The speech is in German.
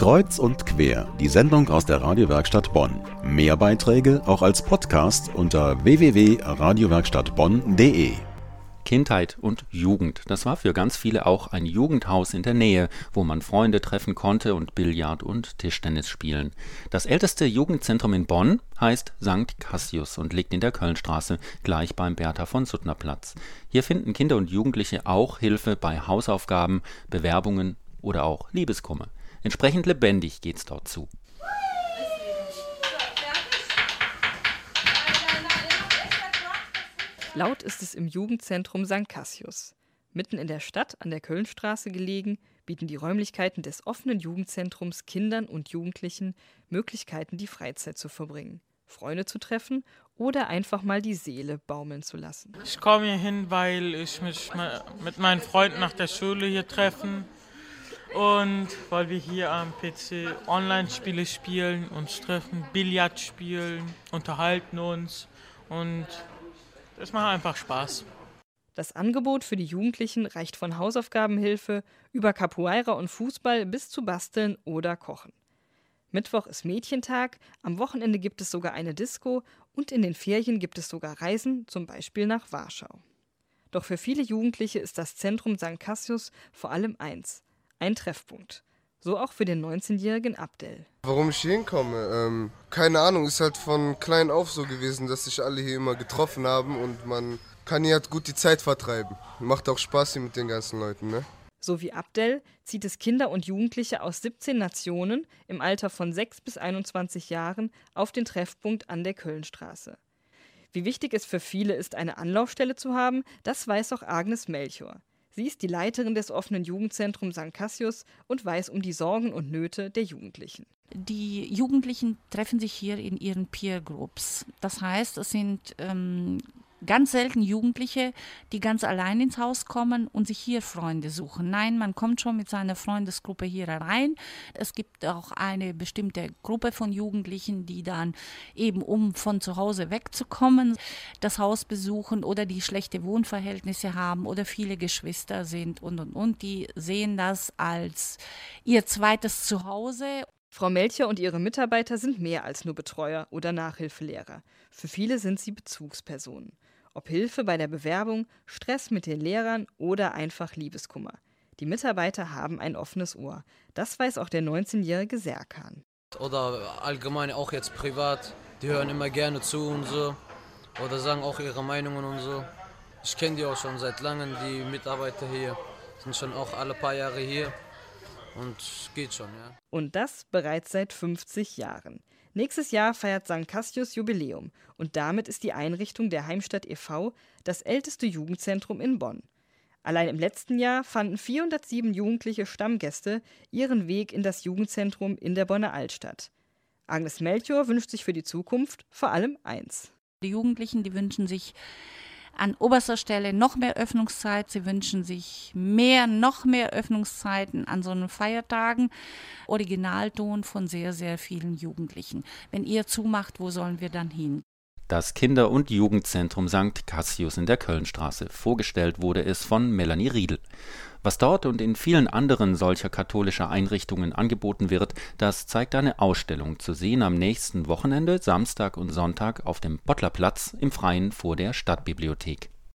Kreuz und quer, die Sendung aus der Radiowerkstatt Bonn. Mehr Beiträge auch als Podcast unter www.radiowerkstattbonn.de. Kindheit und Jugend. Das war für ganz viele auch ein Jugendhaus in der Nähe, wo man Freunde treffen konnte und Billard und Tischtennis spielen. Das älteste Jugendzentrum in Bonn heißt St. Cassius und liegt in der Kölnstraße, gleich beim Bertha von Suttner Platz. Hier finden Kinder und Jugendliche auch Hilfe bei Hausaufgaben, Bewerbungen oder auch Liebeskummer. Entsprechend lebendig geht's dort zu. Laut ist es im Jugendzentrum St. Cassius. Mitten in der Stadt an der Kölnstraße gelegen, bieten die Räumlichkeiten des offenen Jugendzentrums Kindern und Jugendlichen Möglichkeiten, die Freizeit zu verbringen, Freunde zu treffen oder einfach mal die Seele baumeln zu lassen. Ich komme hier hin, weil ich mich mit meinen Freunden nach der Schule hier treffen und weil wir hier am PC Online-Spiele spielen, uns treffen, Billard spielen, unterhalten uns und es macht einfach Spaß. Das Angebot für die Jugendlichen reicht von Hausaufgabenhilfe über Capoeira und Fußball bis zu Basteln oder Kochen. Mittwoch ist Mädchentag, am Wochenende gibt es sogar eine Disco und in den Ferien gibt es sogar Reisen, zum Beispiel nach Warschau. Doch für viele Jugendliche ist das Zentrum St. Cassius vor allem eins: ein Treffpunkt. So auch für den 19-jährigen Abdel. Warum ich hier hinkomme? Ähm, keine Ahnung, ist halt von klein auf so gewesen, dass sich alle hier immer getroffen haben und man kann hier halt gut die Zeit vertreiben. Macht auch Spaß hier mit den ganzen Leuten, ne? So wie Abdel zieht es Kinder und Jugendliche aus 17 Nationen im Alter von 6 bis 21 Jahren auf den Treffpunkt an der Kölnstraße. Wie wichtig es für viele ist, eine Anlaufstelle zu haben, das weiß auch Agnes Melchior. Sie ist die Leiterin des offenen Jugendzentrums St. Cassius und weiß um die Sorgen und Nöte der Jugendlichen. Die Jugendlichen treffen sich hier in ihren Peer Groups. Das heißt, es sind ähm, ganz selten Jugendliche, die ganz allein ins Haus kommen und sich hier Freunde suchen. Nein, man kommt schon mit seiner Freundesgruppe hier rein. Es gibt auch eine bestimmte Gruppe von Jugendlichen, die dann eben, um von zu Hause wegzukommen, das Haus besuchen oder die schlechte Wohnverhältnisse haben oder viele Geschwister sind und und und. Die sehen das als ihr zweites Zuhause. Frau Melcher und ihre Mitarbeiter sind mehr als nur Betreuer oder Nachhilfelehrer. Für viele sind sie Bezugspersonen. Ob Hilfe bei der Bewerbung, Stress mit den Lehrern oder einfach Liebeskummer. Die Mitarbeiter haben ein offenes Ohr. Das weiß auch der 19-jährige Serkan. Oder allgemein auch jetzt privat. Die hören immer gerne zu und so. Oder sagen auch ihre Meinungen und so. Ich kenne die auch schon seit langem, die Mitarbeiter hier. Sind schon auch alle paar Jahre hier. Und geht schon, ja. Und das bereits seit 50 Jahren. Nächstes Jahr feiert St. Cassius Jubiläum und damit ist die Einrichtung der Heimstatt e.V. das älteste Jugendzentrum in Bonn. Allein im letzten Jahr fanden 407 jugendliche Stammgäste ihren Weg in das Jugendzentrum in der Bonner Altstadt. Agnes Melchior wünscht sich für die Zukunft vor allem eins. Die Jugendlichen, die wünschen sich an oberster Stelle noch mehr Öffnungszeit. Sie wünschen sich mehr, noch mehr Öffnungszeiten an so einen Feiertagen. Originalton von sehr, sehr vielen Jugendlichen. Wenn ihr zumacht, wo sollen wir dann hin? Das Kinder- und Jugendzentrum St. Cassius in der Kölnstraße. Vorgestellt wurde es von Melanie Riedel. Was dort und in vielen anderen solcher katholischer Einrichtungen angeboten wird, das zeigt eine Ausstellung zu sehen am nächsten Wochenende, Samstag und Sonntag auf dem Bottlerplatz im Freien vor der Stadtbibliothek